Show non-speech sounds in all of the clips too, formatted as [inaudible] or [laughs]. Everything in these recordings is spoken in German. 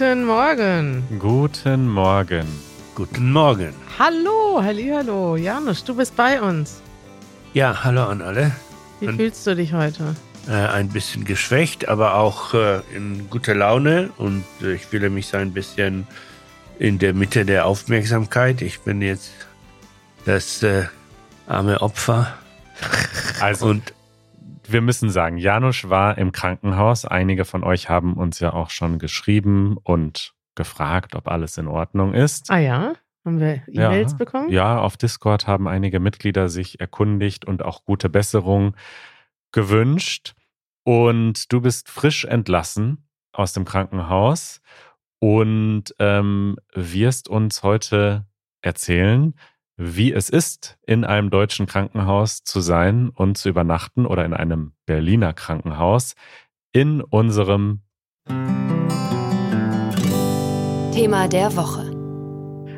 Guten Morgen. Guten Morgen. Guten Morgen. Hallo, hallo, Janusz, du bist bei uns. Ja, hallo an alle. Wie Und- fühlst du dich heute? Äh, ein bisschen geschwächt, aber auch äh, in guter Laune und äh, ich fühle mich so ein bisschen in der Mitte der Aufmerksamkeit. Ich bin jetzt das äh, arme Opfer Also, und wir müssen sagen, Janusz war im Krankenhaus. Einige von euch haben uns ja auch schon geschrieben und gefragt, ob alles in Ordnung ist. Ah ja, haben wir E-Mails Ja. bekommen? Ja, auf Discord haben einige Mitglieder sich erkundigt und auch gute Besserung gewünscht. Und du bist frisch entlassen aus dem Krankenhaus und ähm, wirst uns heute erzählen, wie es ist, in einem deutschen Krankenhaus zu sein und zu übernachten oder in einem Berliner Krankenhaus in unserem Thema der Woche.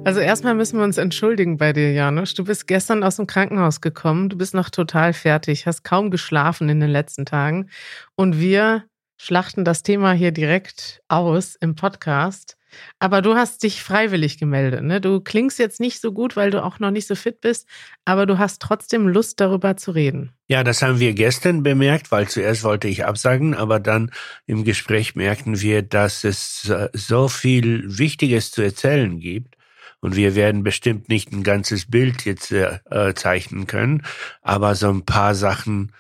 Also erstmal müssen wir uns entschuldigen bei dir, Janusz. Du bist gestern aus dem Krankenhaus gekommen, du bist noch total fertig, hast kaum geschlafen in den letzten Tagen. Und wir schlachten das Thema hier direkt aus im Podcast. Aber du hast dich freiwillig gemeldet. Ne? Du klingst jetzt nicht so gut, weil du auch noch nicht so fit bist, aber du hast trotzdem Lust, darüber zu reden. ja, das haben wir gestern bemerkt, weil zuerst wollte ich absagen, aber dann im Gespräch merkten wir, dass es so viel Wichtiges zu erzählen gibt. Und wir werden bestimmt nicht ein ganzes Bild jetzt äh, äh, zeichnen können, aber so ein paar Sachen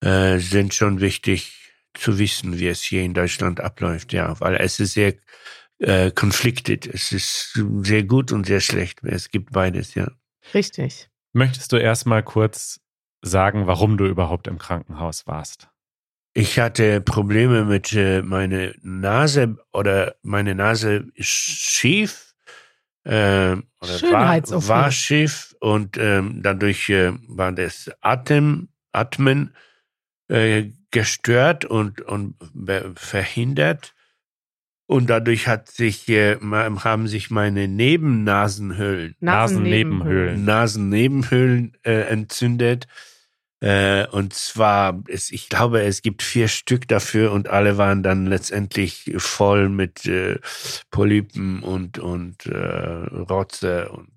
äh, sind schon wichtig zu wissen, wie es hier in Deutschland abläuft, ja, weil es ist sehr äh, conflicted. Es ist sehr gut und sehr schlecht. Es gibt beides, ja. Richtig. Möchtest du erstmal kurz sagen, warum du überhaupt im Krankenhaus warst? Ich hatte Probleme mit äh, meiner Nase oder meine Nase ist schief äh, oder war, war schief und ähm, dadurch äh, war das Atem, Atmen äh, gestört und, und verhindert. Und dadurch hat sich, äh, haben sich meine Nebennasenhöhlen Nasennebenhöhlen. Nasennebenhöhlen äh, entzündet. Äh, und zwar, es, ich glaube, es gibt vier Stück dafür und alle waren dann letztendlich voll mit äh, Polypen und, und äh, Rotze und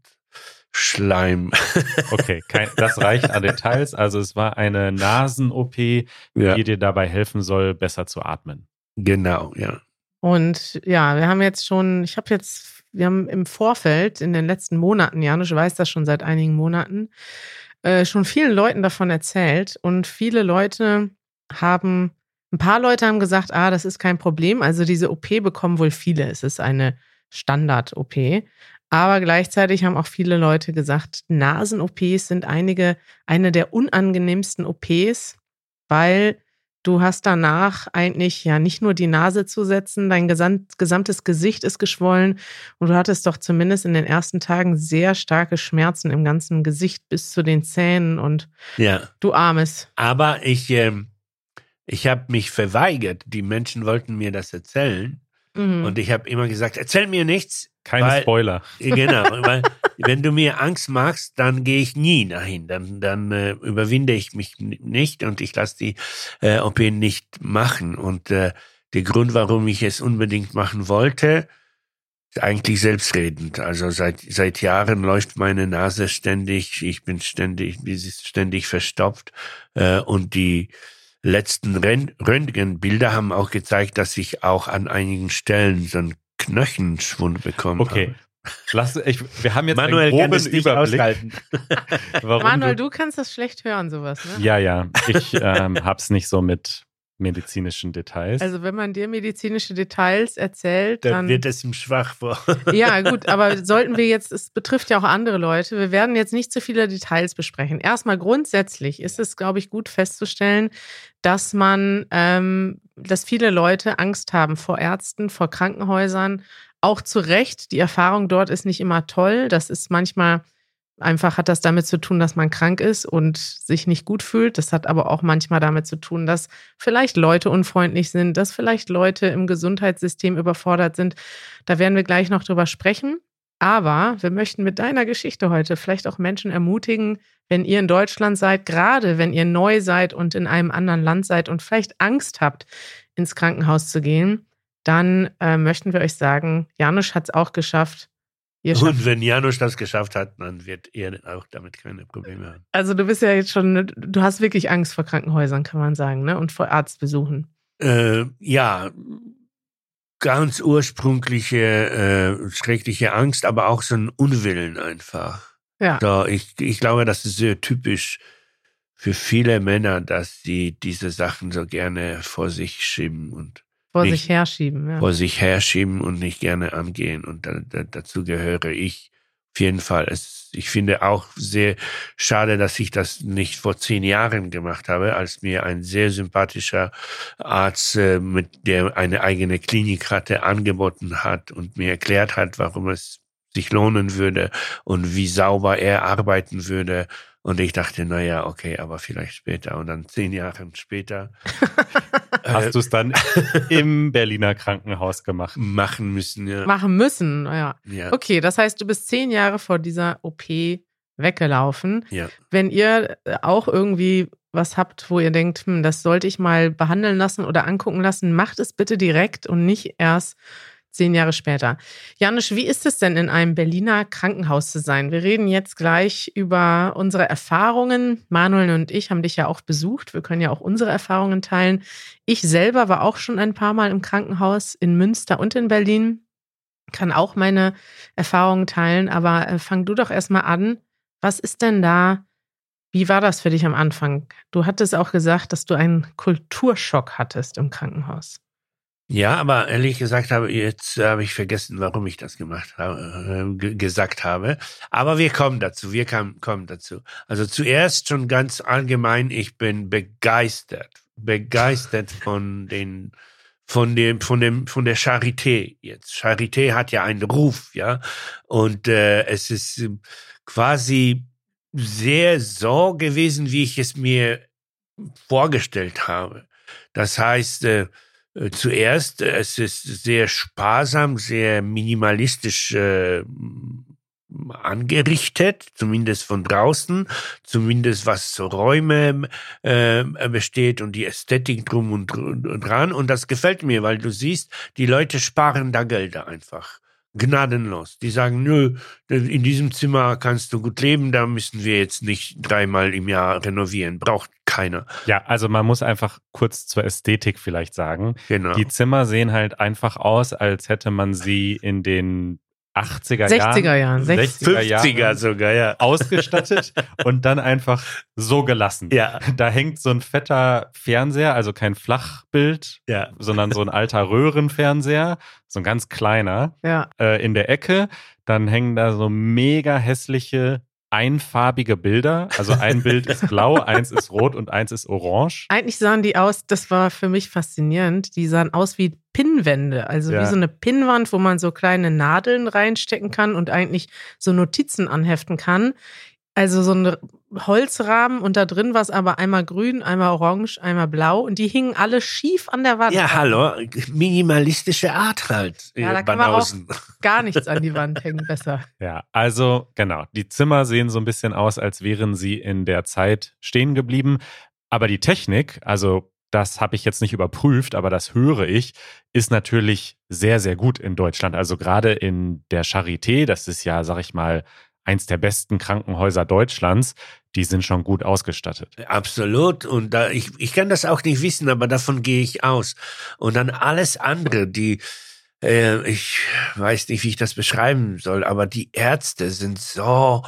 Schleim. [laughs] Okay, kein, das reicht an Details. Also es war eine Nasen-OP, ja, die dir dabei helfen soll, besser zu atmen. genau, ja. Und ja, wir haben jetzt schon, ich habe jetzt, wir haben im Vorfeld in den letzten Monaten, Janusz weiß das schon seit einigen Monaten, äh, schon vielen Leuten davon erzählt. Und viele Leute haben, ein paar Leute haben gesagt, ah, das ist kein Problem. Also diese OP bekommen wohl viele. Es ist eine Standard-OP. Aber gleichzeitig haben auch viele Leute gesagt, Nasen-OPs sind einige, eine der unangenehmsten OPs, weil du hast danach eigentlich ja nicht nur die Nase zu setzen, dein gesamt, gesamtes Gesicht ist geschwollen und du hattest doch zumindest in den ersten Tagen sehr starke Schmerzen im ganzen Gesicht bis zu den Zähnen und Ja, du Armes. aber ich, ähm, ich habe mich verweigert. Die Menschen wollten mir das erzählen Mhm. und ich habe immer gesagt, erzähl mir nichts, Keine Weil- Spoiler. [laughs] Genau, weil wenn du mir Angst machst, dann gehe ich nie dahin. Dann, dann äh, überwinde ich mich nicht und ich lasse die äh, OP nicht machen. Und äh, der Grund, warum ich es unbedingt machen wollte, ist eigentlich selbstredend. Also seit seit Jahren läuft meine Nase ständig. Ich bin ständig, ist ständig verstopft äh, und die letzten Röntgenbilder haben auch gezeigt, dass ich auch an einigen Stellen so einen Knochenschwund bekommen Okay. habe. Lass, ich, wir haben jetzt Manuel einen groben Überblick, Manuel, du, du kannst das schlecht hören, sowas, ne? Ja, ja. Ich ähm, hab's nicht so mit medizinischen Details. Also wenn man dir medizinische Details erzählt, Dann dann wird es ihm schwach vor. [laughs] Ja, gut, aber [laughs] sollten wir jetzt, es betrifft ja auch andere Leute, wir werden jetzt nicht zu viele Details besprechen. Erstmal grundsätzlich ist es, glaube ich, gut festzustellen, dass man, ähm, dass viele Leute Angst haben vor Ärzten, vor Krankenhäusern. Auch zu Recht, die Erfahrung dort ist nicht immer toll. Das ist manchmal einfach hat das damit zu tun, dass man krank ist und sich nicht gut fühlt. Das hat aber auch manchmal damit zu tun, dass vielleicht Leute unfreundlich sind, dass vielleicht Leute im Gesundheitssystem überfordert sind. Da werden wir gleich noch drüber sprechen. Aber wir möchten mit deiner Geschichte heute vielleicht auch Menschen ermutigen, wenn ihr in Deutschland seid, gerade wenn ihr neu seid und in einem anderen Land seid und vielleicht Angst habt, ins Krankenhaus zu gehen, dann äh, möchten wir euch sagen, Janusz hat es auch geschafft. Und wenn Janusz das geschafft hat, dann wird er auch damit keine Probleme haben. also du bist ja jetzt schon, du hast wirklich Angst vor Krankenhäusern, kann man sagen, ne? Und vor Arztbesuchen. Äh, ja, ganz ursprüngliche, äh, schreckliche Angst, aber auch so ein Unwillen einfach. Ja. So, ich, ich glaube, das ist sehr typisch für viele Männer, dass sie diese Sachen so gerne vor sich schieben und Vor Nicht- sich herschieben, ja. vor sich herschieben und nicht gerne angehen. Und da, da, dazu gehöre ich auf jeden Fall. Es, ich finde auch sehr schade, dass ich das nicht vor zehn Jahren gemacht habe, als mir ein sehr sympathischer Arzt, äh, mit der eine eigene Klinik hatte, angeboten hat und mir erklärt hat, warum es sich lohnen würde und wie sauber er arbeiten würde. Und ich dachte, na ja, okay, aber vielleicht später. Und dann zehn Jahre später [laughs] Hast du es dann [laughs] im Berliner Krankenhaus gemacht? machen müssen. Ja. Machen müssen, ja. ja. Okay, das heißt, du bist zehn Jahre vor dieser OP weggelaufen. Ja. Wenn ihr äh, auch irgendwie was habt, wo ihr denkt, hm, das sollte ich mal behandeln lassen oder angucken lassen, macht es bitte direkt und nicht erst zehn Jahre später. Janusz, wie ist es denn in einem Berliner Krankenhaus zu sein? Wir reden jetzt gleich über unsere Erfahrungen. Manuel und ich haben dich ja auch besucht. Wir können ja auch unsere Erfahrungen teilen. Ich selber war auch schon ein paar Mal im Krankenhaus in Münster und in Berlin. Kann auch meine Erfahrungen teilen, aber äh, fang du doch erstmal an. Was ist denn da? Wie war das für dich am Anfang? Du hattest auch gesagt, dass du einen Kulturschock hattest im Krankenhaus. Ja, aber ehrlich gesagt habe jetzt habe ich vergessen, warum ich das gemacht habe, äh, ge- gesagt habe. Aber wir kommen dazu. Wir kam, kommen dazu. Also zuerst schon ganz allgemein. Ich bin begeistert, begeistert von den von dem von dem von der Charité jetzt. Charité hat ja einen Ruf, ja, und äh, es ist quasi sehr so gewesen, wie ich es mir vorgestellt habe. Das heißt, äh, zuerst, äh, es ist sehr sparsam, sehr minimalistisch äh, angerichtet, zumindest von draußen, zumindest was Räume äh, besteht und die Ästhetik drum und, und dran. Und das gefällt mir, weil du siehst, die Leute sparen da Gelder einfach. Gnadenlos. Die sagen, nö, in diesem Zimmer kannst du gut leben, da müssen wir jetzt nicht dreimal im Jahr renovieren. Braucht keiner. Ja, also man muss einfach kurz zur Ästhetik vielleicht sagen. Genau. Die Zimmer sehen halt einfach aus, als hätte man sie in den 80er 60er Jahren, 60er 50er Jahren sogar, ja. ausgestattet [laughs] und dann einfach so gelassen. Ja, Da hängt so ein fetter Fernseher, also kein Flachbild, ja. sondern so ein alter Röhrenfernseher, so ein ganz kleiner, Ja, äh, in der Ecke. Dann hängen da so mega hässliche, einfarbige Bilder. Also ein [laughs] Bild ist blau, eins ist rot und eins ist orange. eigentlich sahen die aus, das war für mich faszinierend, die sahen aus wie Pinnwände, also Ja. wie so eine Pinnwand, wo man so kleine Nadeln reinstecken kann und eigentlich so Notizen anheften kann. Also so ein Holzrahmen und da drin war es aber einmal grün, einmal orange, einmal blau und die hingen alle schief an der Wand. Ja, hallo, minimalistische Art halt. Ja, da kann man auch [laughs] gar nichts an die Wand [laughs] hängen, besser. Ja, also genau. Die Zimmer sehen so ein bisschen aus, als wären sie in der Zeit stehen geblieben. Aber die Technik, also das habe ich jetzt nicht überprüft, aber das höre ich, ist natürlich sehr, sehr gut in Deutschland. Also gerade in der Charité, das ist ja, sag ich mal, eins der besten Krankenhäuser Deutschlands, die sind schon gut ausgestattet. Absolut. Und da, ich, ich kann das auch nicht wissen, aber davon gehe ich aus. Und dann alles andere, die, äh, ich weiß nicht, wie ich das beschreiben soll, aber die Ärzte sind so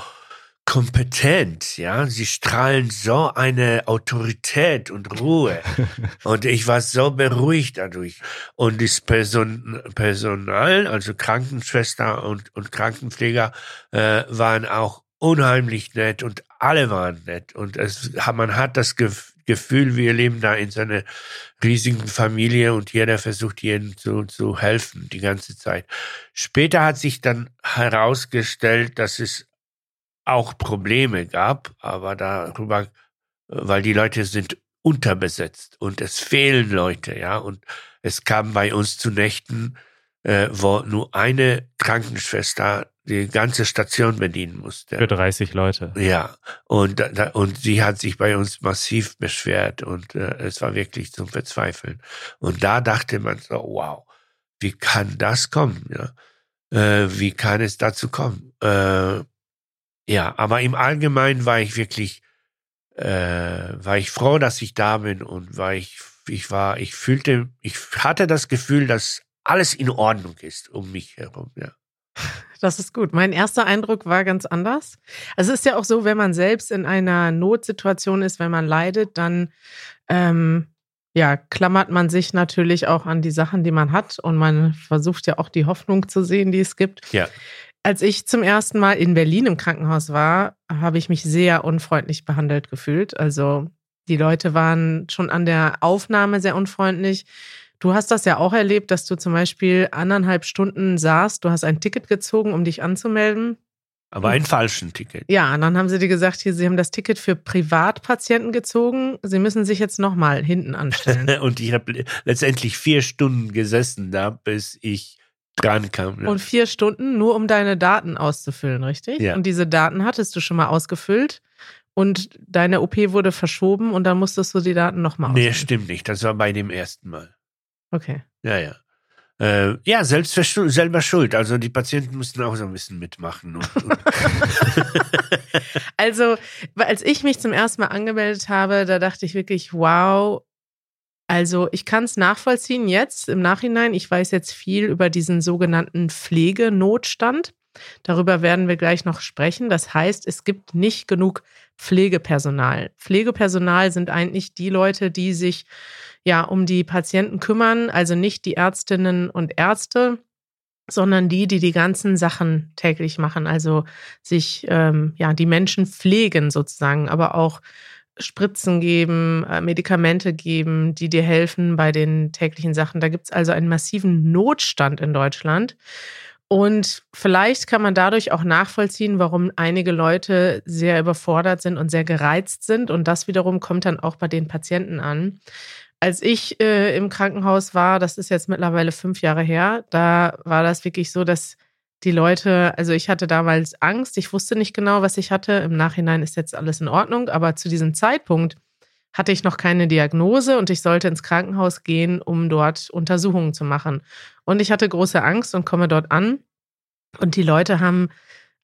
kompetent, ja. Sie strahlen so eine Autorität und Ruhe. [laughs] und ich war so beruhigt dadurch. Und das Person, Personal, also Krankenschwester und, und Krankenpfleger, äh, waren auch unheimlich nett und alle waren nett. Und es, man hat das Gef- Gefühl, wir leben da in so einer riesigen Familie und jeder versucht jedem zu, zu helfen die ganze Zeit. Später hat sich dann herausgestellt, dass es auch Probleme gab, aber darüber, weil die Leute sind unterbesetzt und es fehlen Leute, ja, und es kam bei uns zu Nächten, äh, wo nur eine Krankenschwester die ganze Station bedienen musste. Für 30 Leute. Ja, und, da- und sie hat sich bei uns massiv beschwert und äh, es war wirklich zum Verzweifeln. Und da dachte man so, wow, wie kann das kommen? Ja? Äh, wie kann es dazu kommen? Äh, ja, aber im Allgemeinen war ich wirklich, äh, war ich froh, dass ich da bin und war ich, ich war, ich fühlte, ich hatte das Gefühl, dass alles in Ordnung ist um mich herum. Ja. Das ist gut. Mein erster Eindruck war ganz anders. Also es ist ja auch so, wenn man selbst in einer Notsituation ist, wenn man leidet, dann ähm, ja, klammert man sich natürlich auch an die Sachen, die man hat und man versucht ja auch die Hoffnung zu sehen, die es gibt. Ja. Als ich zum ersten Mal in Berlin im Krankenhaus war, habe ich mich sehr unfreundlich behandelt gefühlt. Also die Leute waren schon an der Aufnahme sehr unfreundlich. Du hast das ja auch erlebt, dass du zum Beispiel anderthalb Stunden saßt, du hast ein Ticket gezogen, um dich anzumelden. Aber ein falschen Ticket. Ja, und dann haben sie dir gesagt, hier, sie haben das Ticket für Privatpatienten gezogen. Sie müssen sich jetzt nochmal hinten anstellen. [laughs] und ich habe letztendlich vier Stunden gesessen da, bis ich dran kam. Ja. Und vier Stunden nur, um deine Daten auszufüllen, richtig? Ja. Und diese Daten hattest du schon mal ausgefüllt und deine OP wurde verschoben und dann musstest du die Daten nochmal ausfüllen. Nee, stimmt nicht. Das war bei dem ersten Mal. Okay. Ja, ja. Äh, ja, selbst selber schuld. Also die Patienten mussten auch so ein bisschen mitmachen. Und, und [laughs] also, als ich mich zum ersten Mal angemeldet habe, da dachte ich wirklich, wow. Also ich kann es nachvollziehen jetzt im Nachhinein. Ich weiß jetzt viel über diesen sogenannten Pflegenotstand. Darüber werden wir gleich noch sprechen. Das heißt, es gibt nicht genug Pflegepersonal. Pflegepersonal sind eigentlich die Leute, die sich ja um die Patienten kümmern, also nicht die Ärztinnen und Ärzte, sondern die, die die ganzen Sachen täglich machen, also sich ähm, ja die Menschen pflegen sozusagen, aber auch Spritzen geben, äh, Medikamente geben, die dir helfen bei den täglichen Sachen. Da gibt es also einen massiven Notstand in Deutschland. Und vielleicht kann man dadurch auch nachvollziehen, warum einige Leute sehr überfordert sind und sehr gereizt sind. Und das wiederum kommt dann auch bei den Patienten an. Als ich äh, im Krankenhaus war, das ist jetzt mittlerweile fünf Jahre her, da war das wirklich so, dass die Leute, also ich hatte damals Angst, ich wusste nicht genau, was ich hatte. Im Nachhinein ist jetzt alles in Ordnung, aber zu diesem Zeitpunkt hatte ich noch keine Diagnose und ich sollte ins Krankenhaus gehen, um dort Untersuchungen zu machen. Und ich hatte große Angst und komme dort an. Und die Leute haben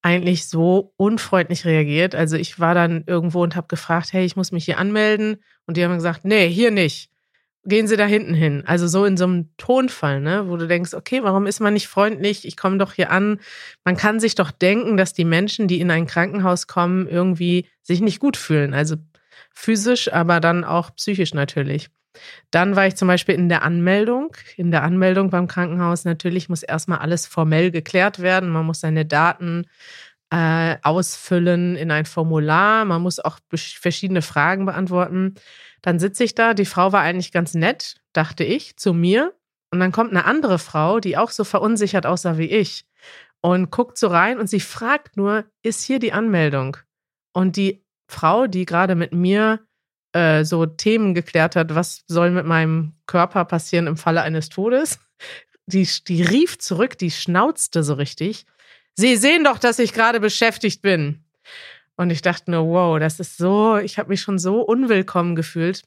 eigentlich so unfreundlich reagiert. Also ich war dann irgendwo und habe gefragt, hey, ich muss mich hier anmelden. Und die haben gesagt, nee, hier nicht. Gehen Sie da hinten hin. Also so in so einem Tonfall, ne, wo du denkst, okay, warum ist man nicht freundlich? Ich komme doch hier an. Man kann sich doch denken, dass die Menschen, die in ein Krankenhaus kommen, irgendwie sich nicht gut fühlen. Also physisch, aber dann auch psychisch natürlich. Dann war ich zum Beispiel in der Anmeldung. In der Anmeldung beim Krankenhaus natürlich muss erstmal alles formell geklärt werden. Man muss seine Daten äh, ausfüllen in ein Formular. Man muss auch verschiedene Fragen beantworten. Dann sitze ich da. Die Frau war eigentlich ganz nett, dachte ich, zu mir. Und dann kommt eine andere Frau, die auch so verunsichert aussah wie ich und guckt so rein und sie fragt nur, ist hier die Anmeldung? Und die Frau, die gerade mit mir äh, so Themen geklärt hat, was soll mit meinem Körper passieren im Falle eines Todes, [laughs] die, die rief zurück, die schnauzte so richtig. Sie sehen doch, dass ich gerade beschäftigt bin. Und ich dachte nur, wow, das ist so, ich habe mich schon so unwillkommen gefühlt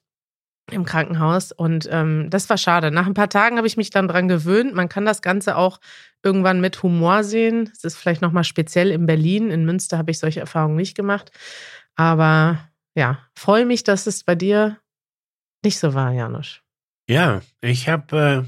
im Krankenhaus und ähm, das war schade. Nach ein paar Tagen habe ich mich dann dran gewöhnt. Man kann das Ganze auch irgendwann mit Humor sehen. Es ist vielleicht nochmal speziell in Berlin. In Münster habe ich solche Erfahrungen nicht gemacht. Aber ja, freue mich, dass es bei dir nicht so war, Janusz. Ja, ich habe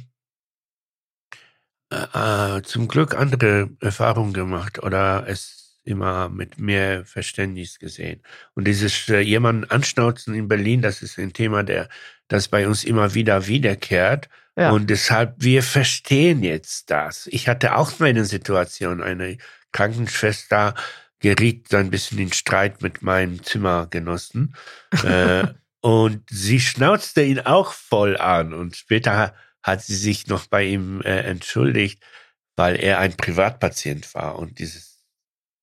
äh, äh, zum Glück andere Erfahrungen gemacht oder es immer mit mehr Verständnis gesehen. Und dieses äh, jemanden anschnauzen in Berlin, das ist ein Thema, der das bei uns immer wieder wiederkehrt. Ja. Und deshalb, wir verstehen jetzt das. Ich hatte auch meine Situation, eine Krankenschwester geriet ein bisschen in Streit mit meinem Zimmergenossen. [laughs] äh, und sie schnauzte ihn auch voll an. Und später hat sie sich noch bei ihm äh, entschuldigt, weil er ein Privatpatient war. Und dieses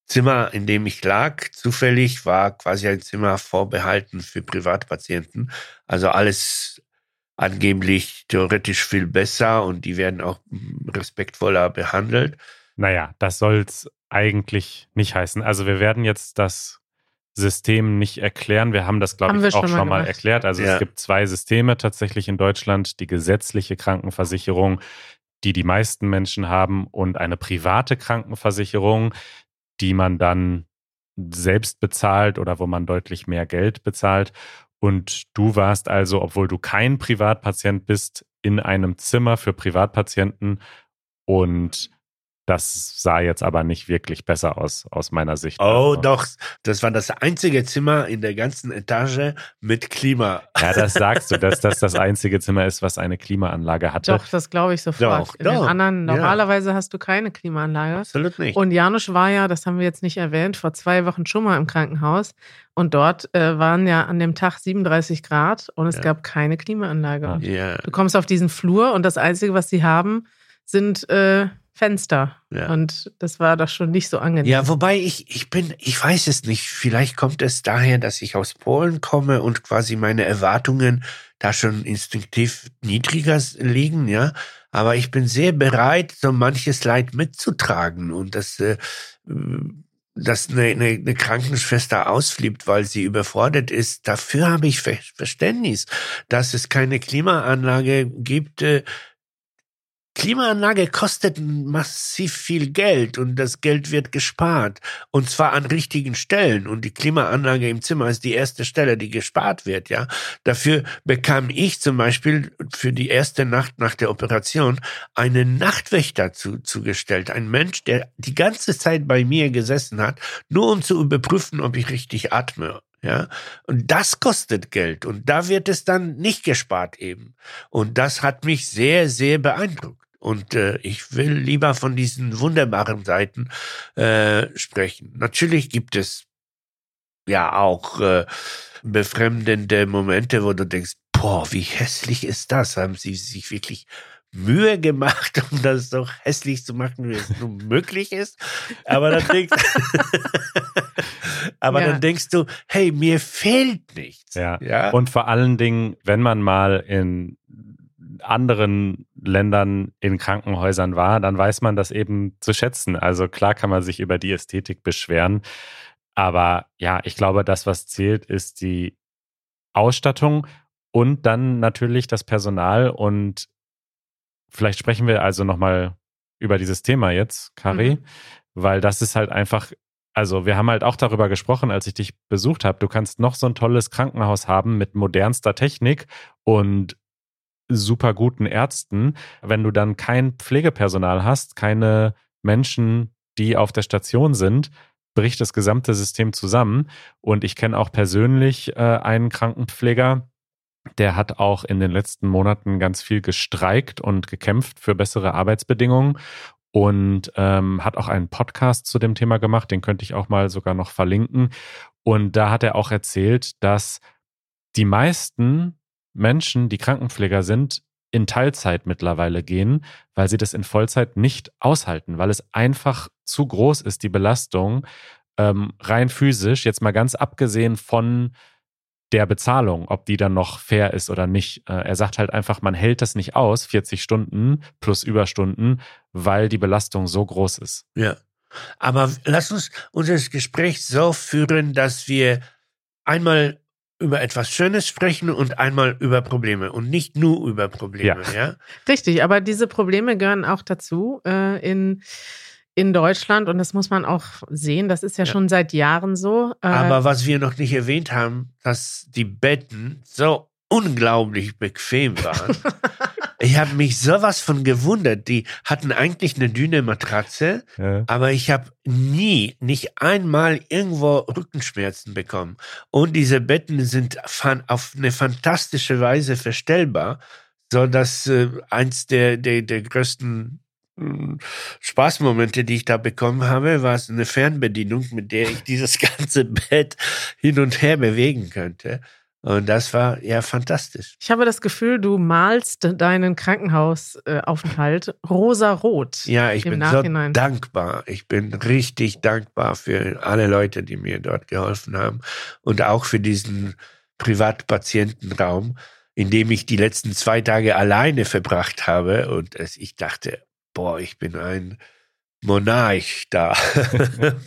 Zimmer, in dem ich lag, zufällig war quasi ein Zimmer vorbehalten für Privatpatienten. Also alles angeblich theoretisch viel besser und die werden auch respektvoller behandelt. Naja, das soll's eigentlich nicht heißen. Also wir werden jetzt das System nicht erklären. Wir haben das, glaube ich, auch schon mal, mal erklärt. Also ja. es gibt zwei Systeme tatsächlich in Deutschland. Die gesetzliche Krankenversicherung, die die meisten Menschen haben und eine private Krankenversicherung, die man dann selbst bezahlt oder wo man deutlich mehr Geld bezahlt. Und du warst also, obwohl du kein Privatpatient bist, in einem Zimmer für Privatpatienten und das sah jetzt aber nicht wirklich besser aus, aus meiner Sicht. Oh, also. doch. Das war das einzige Zimmer in der ganzen Etage mit Klima. Ja, das sagst du, dass das das einzige Zimmer ist, was eine Klimaanlage hatte. Doch, das glaube ich sofort. Doch, in doch. den anderen, normalerweise ja. hast du keine Klimaanlage. Absolut nicht. Und Janusz war ja, das haben wir jetzt nicht erwähnt, vor zwei Wochen schon mal im Krankenhaus. Und dort äh, waren ja an dem Tag 37 Grad und es ja. gab keine Klimaanlage. Ja. Du kommst auf diesen Flur und das Einzige, was sie haben, sind äh, Fenster. Ja. Und das war doch schon nicht so angenehm. Ja, wobei ich, ich bin, ich weiß es nicht. Vielleicht kommt es daher, dass ich aus Polen komme und quasi meine Erwartungen da schon instinktiv niedriger liegen, ja. Aber ich bin sehr bereit, so manches Leid mitzutragen und das, äh, dass eine, eine, eine Krankenschwester ausflippt, weil sie überfordert ist, dafür habe ich Verständnis, dass es keine Klimaanlage gibt, äh, Klimaanlage kostet massiv viel Geld und das Geld wird gespart. Und zwar an richtigen Stellen. Und die Klimaanlage im Zimmer ist die erste Stelle, die gespart wird, ja. Dafür bekam ich zum Beispiel für die erste Nacht nach der Operation einen Nachtwächter zu, zugestellt. Ein Mensch, der die ganze Zeit bei mir gesessen hat, nur um zu überprüfen, ob ich richtig atme. Ja, und das kostet Geld und da wird es dann nicht gespart eben. Und das hat mich sehr, sehr beeindruckt. Und äh, ich will lieber von diesen wunderbaren Seiten äh, sprechen. Natürlich gibt es ja auch äh, befremdende Momente, wo du denkst, boah, wie hässlich ist das? Haben sie sich wirklich Mühe gemacht, [laughs] um das so hässlich zu machen, wie es nur möglich ist. Aber dann denkst, [laughs] aber ja. dann denkst du, hey, mir fehlt nichts. Ja. ja. Und vor allen Dingen, wenn man mal in anderen Ländern in Krankenhäusern war, dann weiß man das eben zu schätzen. Also klar kann man sich über die Ästhetik beschweren, aber ja, ich glaube, das, was zählt, ist die Ausstattung und dann natürlich das Personal und vielleicht sprechen wir also nochmal über dieses Thema jetzt, Kari, mhm. weil das ist halt einfach also wir haben halt auch darüber gesprochen, als ich dich besucht habe. Du kannst noch so ein tolles Krankenhaus haben mit modernster Technik und super guten Ärzten. Wenn du dann kein Pflegepersonal hast, keine Menschen, die auf der Station sind, bricht das gesamte System zusammen. Und ich kenne auch persönlich äh, einen Krankenpfleger, der hat auch in den letzten Monaten ganz viel gestreikt und gekämpft für bessere Arbeitsbedingungen und ähm, hat auch einen Podcast zu dem Thema gemacht, den könnte ich auch mal sogar noch verlinken. Und da hat er auch erzählt, dass die meisten Menschen, die Krankenpfleger sind, in Teilzeit mittlerweile gehen, weil sie das in Vollzeit nicht aushalten, weil es einfach zu groß ist, die Belastung, ähm, rein physisch, jetzt mal ganz abgesehen von der Bezahlung, ob die dann noch fair ist oder nicht. Äh, er sagt halt einfach, man hält das nicht aus, 40 Stunden plus Überstunden, weil die Belastung so groß ist. Ja. Aber lass uns unser Gespräch so führen, dass wir einmal über etwas Schönes sprechen und einmal über Probleme und nicht nur über Probleme, ja. ja? Richtig, aber diese Probleme gehören auch dazu äh, in, in Deutschland und das muss man auch sehen. Das ist ja, ja. schon seit Jahren so. Äh, aber was wir noch nicht erwähnt haben, dass die Betten so unglaublich bequem waren. [laughs] Ich habe mich sowas von gewundert. Die hatten eigentlich eine dünne Matratze, ja. aber ich habe nie, nicht einmal irgendwo Rückenschmerzen bekommen. Und diese Betten sind auf eine fantastische Weise verstellbar, so dass äh, eins der, der, der größten hm, Spaßmomente, die ich da bekommen habe, war es eine Fernbedienung, mit der ich dieses [laughs] ganze Bett hin und her bewegen könnte. Und das war ja fantastisch. Ich habe das Gefühl, du malst deinen Krankenhausaufenthalt [laughs] rosa-rot. Ja, ich bin Nachhinein. so dankbar. Ich bin richtig dankbar für alle Leute, die mir dort geholfen haben und auch für diesen Privatpatientenraum, in dem ich die letzten zwei Tage alleine verbracht habe. Und ich dachte, boah, ich bin ein Monarch da.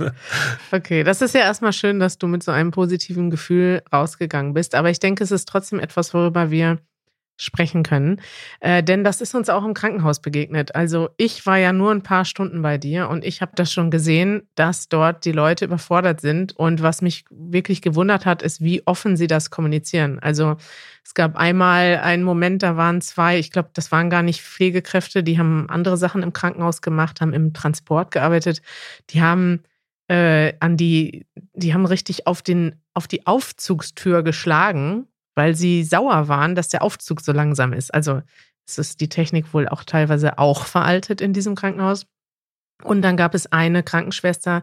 [laughs] okay, das ist ja erstmal schön, dass du mit so einem positiven Gefühl rausgegangen bist. Aber ich denke, es ist trotzdem etwas, worüber wir sprechen können. Äh, denn das ist uns auch im Krankenhaus begegnet. Also ich war ja nur ein paar Stunden bei dir und ich habe das schon gesehen, dass dort die Leute überfordert sind. Und was mich wirklich gewundert hat, ist, wie offen sie das kommunizieren. Also es gab einmal einen Moment, da waren zwei, ich glaube, das waren gar nicht Pflegekräfte, die haben andere Sachen im Krankenhaus gemacht, haben im Transport gearbeitet. Die haben äh, an die, die haben richtig auf den, auf die Aufzugstür geschlagen weil sie sauer waren, dass der Aufzug so langsam ist. Also es ist die Technik wohl auch teilweise auch veraltet in diesem Krankenhaus. Und dann gab es eine Krankenschwester,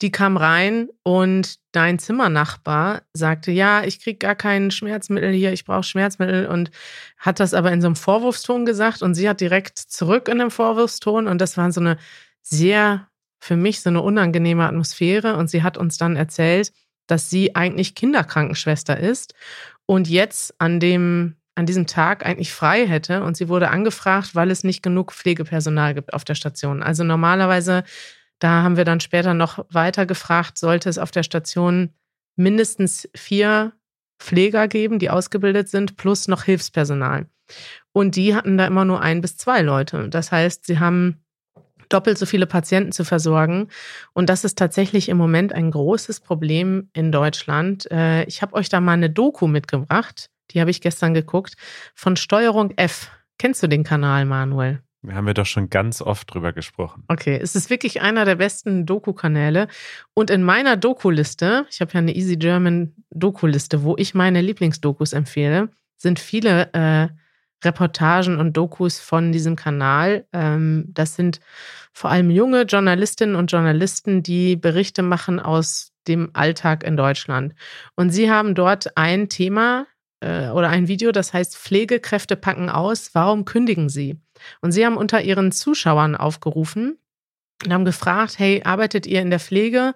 die kam rein und dein Zimmernachbar sagte, ja, ich kriege gar kein Schmerzmittel hier, ich brauche Schmerzmittel und hat das aber in so einem Vorwurfston gesagt und sie hat direkt zurück in dem Vorwurfston und das war so eine sehr, für mich so eine unangenehme Atmosphäre und sie hat uns dann erzählt, dass sie eigentlich Kinderkrankenschwester ist und jetzt an dem an diesem Tag eigentlich frei hätte und sie wurde angefragt, weil es nicht genug Pflegepersonal gibt auf der Station. Also normalerweise, da haben wir dann später noch weiter gefragt, sollte es auf der Station mindestens vier Pfleger geben, die ausgebildet sind, plus noch Hilfspersonal. Und die hatten da immer nur ein bis zwei Leute. Das heißt, sie haben doppelt so viele Patienten zu versorgen. Und das ist tatsächlich im Moment ein großes Problem in Deutschland. Äh, ich habe euch da mal eine Doku mitgebracht, die habe ich gestern geguckt, von Steuerung F. Kennst du den Kanal, Manuel? Wir haben ja doch schon ganz oft drüber gesprochen. Okay, es ist wirklich einer der besten Doku-Kanäle. Und in meiner Doku-Liste, ich habe ja eine Easy German Doku-Liste, wo ich meine Lieblingsdokus empfehle, sind viele äh, Reportagen und Dokus von diesem Kanal. Ähm, das sind vor allem junge Journalistinnen und Journalisten, die Berichte machen aus dem Alltag in Deutschland. Und sie haben dort ein Thema äh, oder ein Video, das heißt Pflegekräfte packen aus, warum kündigen sie? Und sie haben unter ihren Zuschauern aufgerufen, und haben gefragt, hey, arbeitet ihr in der Pflege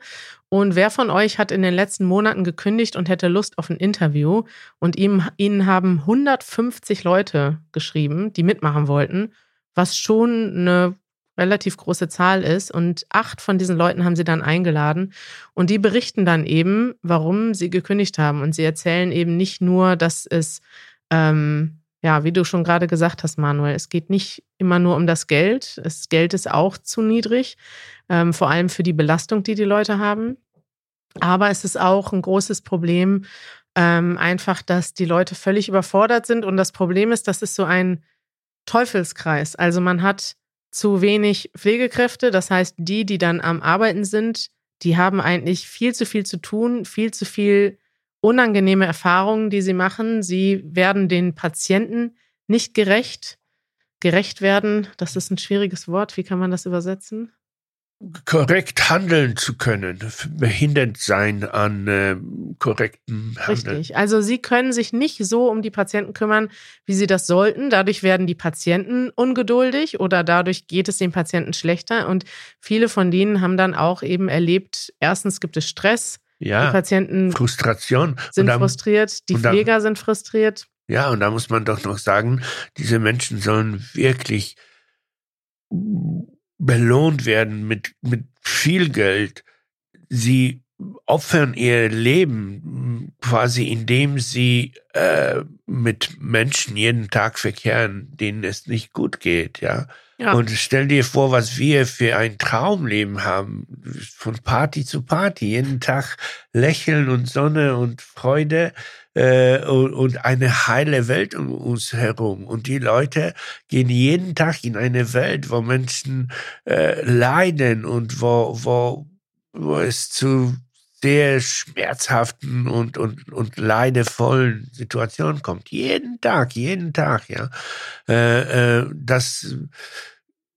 und wer von euch hat in den letzten Monaten gekündigt und hätte Lust auf ein Interview? Und ihm, ihnen haben 150 Leute geschrieben, die mitmachen wollten, was schon eine relativ große Zahl ist. Und acht von diesen Leuten haben sie dann eingeladen. Und die berichten dann eben, warum sie gekündigt haben. Und sie erzählen eben nicht nur, dass es, ähm, ja, wie du schon gerade gesagt hast, Manuel, es geht nicht immer nur um das Geld. Das Geld ist auch zu niedrig ähm, vor allem für die Belastung, die die Leute haben. Aber es ist auch ein großes Problem, ähm, einfach, dass die Leute völlig überfordert sind. Und das Problem ist, das ist so ein Teufelskreis. Also man hat zu wenig Pflegekräfte. Das heißt, die, die dann am Arbeiten sind, die haben eigentlich viel zu viel zu tun, viel zu viel unangenehme Erfahrungen, die sie machen. Sie werden den Patienten nicht gerecht. Gerecht werden, das ist ein schwieriges Wort. Wie kann man das übersetzen? Korrekt handeln zu können, behindert sein an äh, korrektem Handeln. Richtig. Also sie können sich nicht so um die Patienten kümmern, wie sie das sollten. Dadurch werden die Patienten ungeduldig oder dadurch geht es den Patienten schlechter. Und viele von denen haben dann auch eben erlebt, erstens gibt es Stress. Ja, die Patienten Frustration. sind dann, frustriert, die Pfleger dann, sind frustriert. Ja, und da muss man doch noch sagen, diese Menschen sollen wirklich belohnt werden mit, mit viel Geld. Sie opfern ihr Leben quasi, indem sie äh, mit Menschen jeden Tag verkehren, denen es nicht gut geht, ja. ja. Und stell dir vor, was wir für ein Traumleben haben, von Party zu Party, jeden Tag Lächeln und Sonne und Freude äh, und, und eine heile Welt um uns herum. Und die Leute gehen jeden Tag in eine Welt, wo Menschen äh, leiden und wo, wo, wo es zu sehr schmerzhaften und, und, und leidevollen Situationen kommt. Jeden Tag, jeden Tag, ja. Äh, äh, das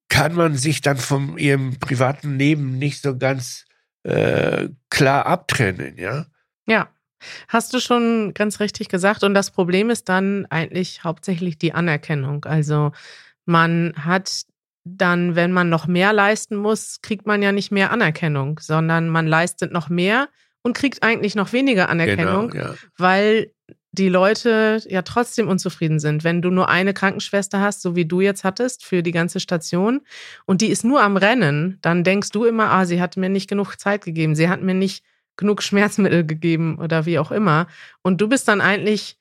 kann man sich dann von ihrem privaten Leben nicht so ganz äh, klar abtrennen, ja. Ja, hast du schon ganz richtig gesagt. Und das Problem ist dann eigentlich hauptsächlich die Anerkennung. Also man hat dann, wenn man noch mehr leisten muss, kriegt man ja nicht mehr Anerkennung, sondern man leistet noch mehr und kriegt eigentlich noch weniger Anerkennung, genau, ja. weil die Leute ja trotzdem unzufrieden sind. Wenn du nur eine Krankenschwester hast, so wie du jetzt hattest, für die ganze Station, und die ist nur am Rennen, dann denkst du immer, ah, sie hat mir nicht genug Zeit gegeben, sie hat mir nicht genug Schmerzmittel gegeben oder wie auch immer. Und du bist dann eigentlich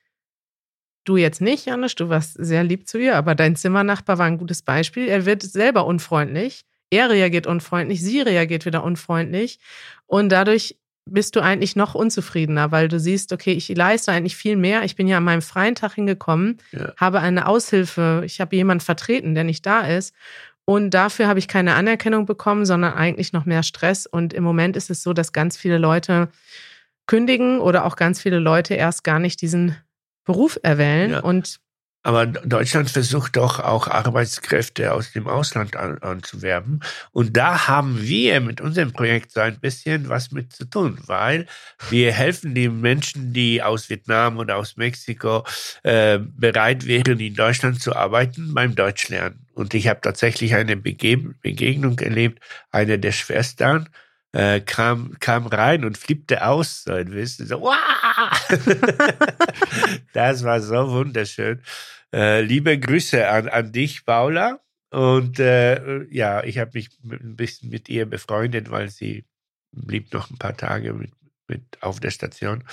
Du jetzt nicht, Janusz, du warst sehr lieb zu ihr, aber dein Zimmernachbar war ein gutes Beispiel. Er wird selber unfreundlich. Er reagiert unfreundlich, sie reagiert wieder unfreundlich. Und dadurch bist du eigentlich noch unzufriedener, weil du siehst, okay, ich leiste eigentlich viel mehr. Ich bin ja an meinem freien Tag hingekommen, ja. habe eine Aushilfe, ich habe jemanden vertreten, der nicht da ist. Und dafür habe ich keine Anerkennung bekommen, sondern eigentlich noch mehr Stress. Und im Moment ist es so, dass ganz viele Leute kündigen oder auch ganz viele Leute erst gar nicht diesen Beruf erwählen. Ja. Und aber Deutschland versucht doch auch Arbeitskräfte aus dem Ausland an, anzuwerben. Und da haben wir mit unserem Projekt so ein bisschen was mit zu tun, weil wir helfen den Menschen, die aus Vietnam oder aus Mexiko äh, bereit wären, in Deutschland zu arbeiten, beim Deutschlernen. Und ich habe tatsächlich eine Bege Begegnung erlebt, eine der Schwestern, äh, kam, kam rein und flippte aus, so ein bisschen. So, [laughs] [laughs] [laughs] das war so wunderschön. Äh, liebe Grüße an, an dich, Paula. Und äh, ja, ich habe mich ein bisschen mit ihr befreundet, weil sie blieb noch ein paar Tage mit, mit auf der Station.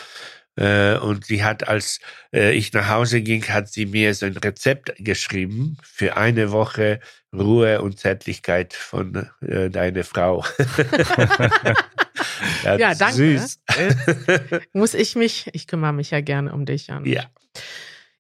Äh, und sie hat, als äh, ich nach Hause ging, hat sie mir so ein Rezept geschrieben für eine Woche Ruhe und Zärtlichkeit von äh, deiner Frau. [laughs] [laughs] [laughs] ja, danke. Süß. [laughs] Muss ich mich, ich kümmere mich ja gerne um dich, Jan. Ja.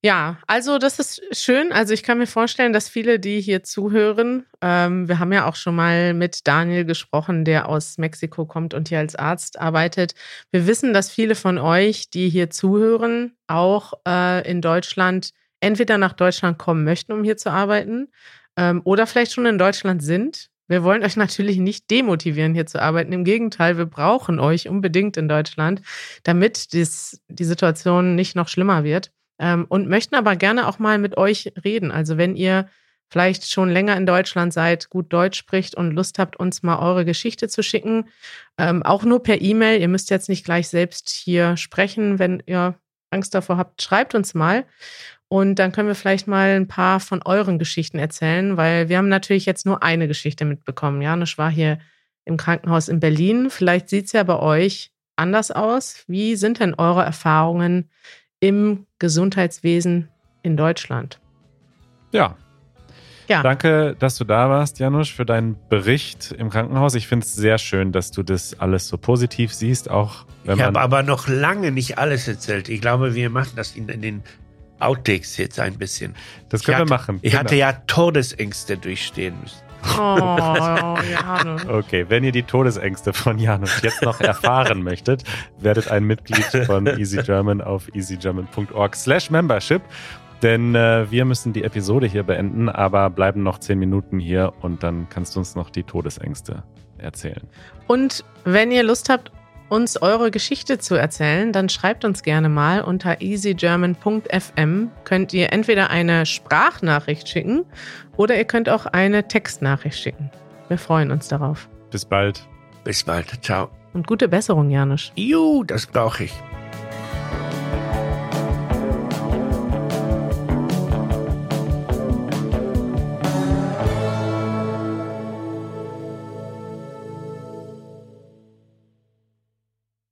Ja, also das ist schön. Also ich kann mir vorstellen, dass viele, die hier zuhören, ähm, wir haben ja auch schon mal mit Daniel gesprochen, der aus Mexiko kommt und hier als Arzt arbeitet. Wir wissen, dass viele von euch, die hier zuhören, auch äh, in Deutschland entweder nach Deutschland kommen möchten, um hier zu arbeiten, ähm, oder vielleicht schon in Deutschland sind. Wir wollen euch natürlich nicht demotivieren, hier zu arbeiten. Im Gegenteil, wir brauchen euch unbedingt in Deutschland, damit dies, die Situation nicht noch schlimmer wird ähm, und möchten aber gerne auch mal mit euch reden. Also wenn ihr vielleicht schon länger in Deutschland seid, gut Deutsch spricht und Lust habt, uns mal eure Geschichte zu schicken, ähm, auch nur per E-Mail. Ihr müsst jetzt nicht gleich selbst hier sprechen, wenn ihr Angst davor habt, schreibt uns mal. Und dann können wir vielleicht mal ein paar von euren Geschichten erzählen, weil wir haben natürlich jetzt nur eine Geschichte mitbekommen. Janusz war hier im Krankenhaus in Berlin. Vielleicht sieht es ja bei euch anders aus. Wie sind denn eure Erfahrungen im Gesundheitswesen in Deutschland. Ja. Ja. Danke, dass du da warst, Janusz, für deinen Bericht im Krankenhaus. Ich finde es sehr schön, dass du das alles so positiv siehst, auch wenn Ich habe aber noch lange nicht alles erzählt. Ich glaube, wir machen das in, in den Outtakes jetzt ein bisschen. Das können hatte, wir machen. Ich genau. hatte ja Todesängste durchstehen müssen. Oh, Janus. [laughs] Okay, wenn ihr die Todesängste von Janus jetzt noch erfahren [laughs] möchtet, werdet ein Mitglied von Easy German auf easygerman.org slash membership. Denn äh, wir müssen die Episode hier beenden, aber bleiben noch zehn Minuten hier und dann kannst du uns noch die Todesängste erzählen. Und wenn ihr Lust habt, uns eure Geschichte zu erzählen, dann schreibt uns gerne mal unter easygerman.fm. Könnt ihr entweder eine Sprachnachricht schicken oder ihr könnt auch eine Textnachricht schicken. Wir freuen uns darauf. Bis bald. Bis bald. Ciao. Und gute Besserung, Janusz. Juhu, das brauche ich.